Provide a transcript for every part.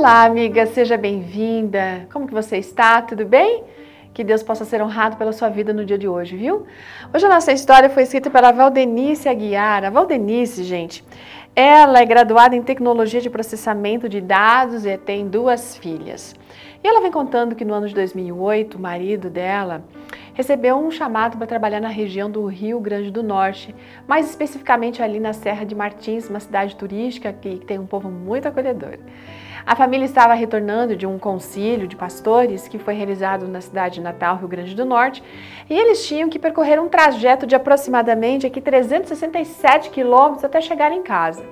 Olá, amiga, seja bem-vinda. Como que você está? Tudo bem? Que Deus possa ser honrado pela sua vida no dia de hoje, viu? Hoje a nossa história foi escrita pela Valdenice Aguiar. A Valdenice, gente, ela é graduada em tecnologia de processamento de dados e tem duas filhas. E ela vem contando que no ano de 2008, o marido dela recebeu um chamado para trabalhar na região do Rio Grande do Norte, mais especificamente ali na Serra de Martins, uma cidade turística que tem um povo muito acolhedor. A família estava retornando de um concílio de pastores que foi realizado na cidade natal, Rio Grande do Norte, e eles tinham que percorrer um trajeto de aproximadamente aqui 367 quilômetros até chegar em casa.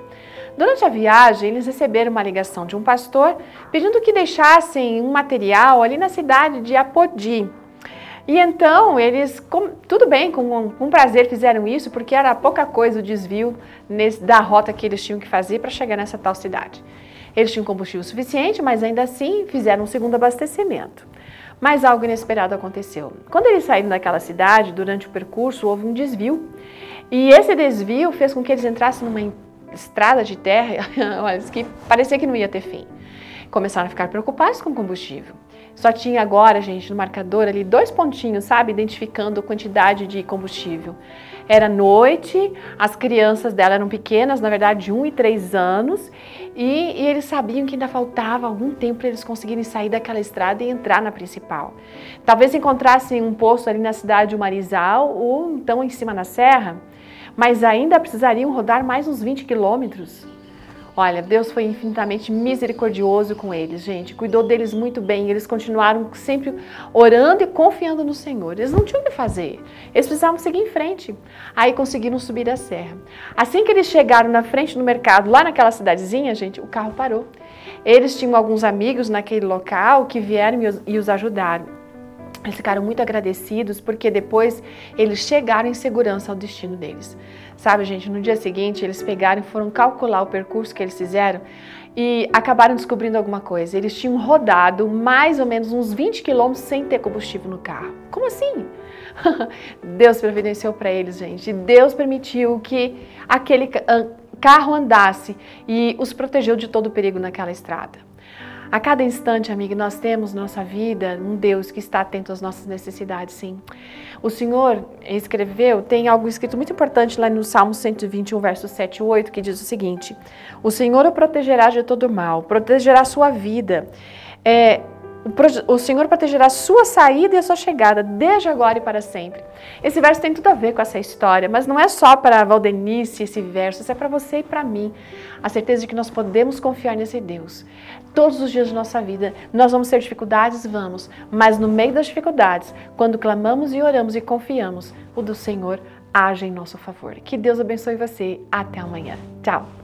Durante a viagem, eles receberam uma ligação de um pastor pedindo que deixassem um material ali na cidade de Apodi, e então eles, com, tudo bem, com, com prazer fizeram isso, porque era pouca coisa o desvio nesse, da rota que eles tinham que fazer para chegar nessa tal cidade. Eles tinham combustível suficiente, mas ainda assim fizeram um segundo abastecimento. Mas algo inesperado aconteceu. Quando eles saíram daquela cidade, durante o percurso houve um desvio. E esse desvio fez com que eles entrassem numa estrada de terra que parecia que não ia ter fim. Começaram a ficar preocupados com o combustível. Só tinha agora, gente, no marcador ali dois pontinhos, sabe? Identificando a quantidade de combustível. Era noite, as crianças dela eram pequenas, na verdade, de 1 e 3 anos, e, e eles sabiam que ainda faltava algum tempo para eles conseguirem sair daquela estrada e entrar na principal. Talvez encontrassem um posto ali na cidade de Marizal ou então em cima na serra, mas ainda precisariam rodar mais uns 20 quilômetros. Olha, Deus foi infinitamente misericordioso com eles, gente. Cuidou deles muito bem. Eles continuaram sempre orando e confiando no Senhor. Eles não tinham o que fazer. Eles precisavam seguir em frente. Aí conseguiram subir a serra. Assim que eles chegaram na frente do mercado, lá naquela cidadezinha, gente, o carro parou. Eles tinham alguns amigos naquele local que vieram e os ajudaram. Eles ficaram muito agradecidos porque depois eles chegaram em segurança ao destino deles. Sabe, gente, no dia seguinte eles pegaram e foram calcular o percurso que eles fizeram e acabaram descobrindo alguma coisa. Eles tinham rodado mais ou menos uns 20 quilômetros sem ter combustível no carro. Como assim? Deus providenciou para eles, gente. Deus permitiu que aquele carro andasse e os protegeu de todo o perigo naquela estrada. A cada instante, amiga, nós temos nossa vida um Deus que está atento às nossas necessidades, sim. O Senhor escreveu, tem algo escrito muito importante lá no Salmo 121, verso 7 e 8, que diz o seguinte: O Senhor o protegerá de todo mal, protegerá a sua vida. É, o Senhor protegerá a sua saída e a sua chegada, desde agora e para sempre. Esse verso tem tudo a ver com essa história, mas não é só para Valdenice esse verso, isso é para você e para mim. A certeza de que nós podemos confiar nesse Deus. Todos os dias de nossa vida, nós vamos ter dificuldades, vamos, mas no meio das dificuldades, quando clamamos e oramos e confiamos, o do Senhor age em nosso favor. Que Deus abençoe você. Até amanhã. Tchau.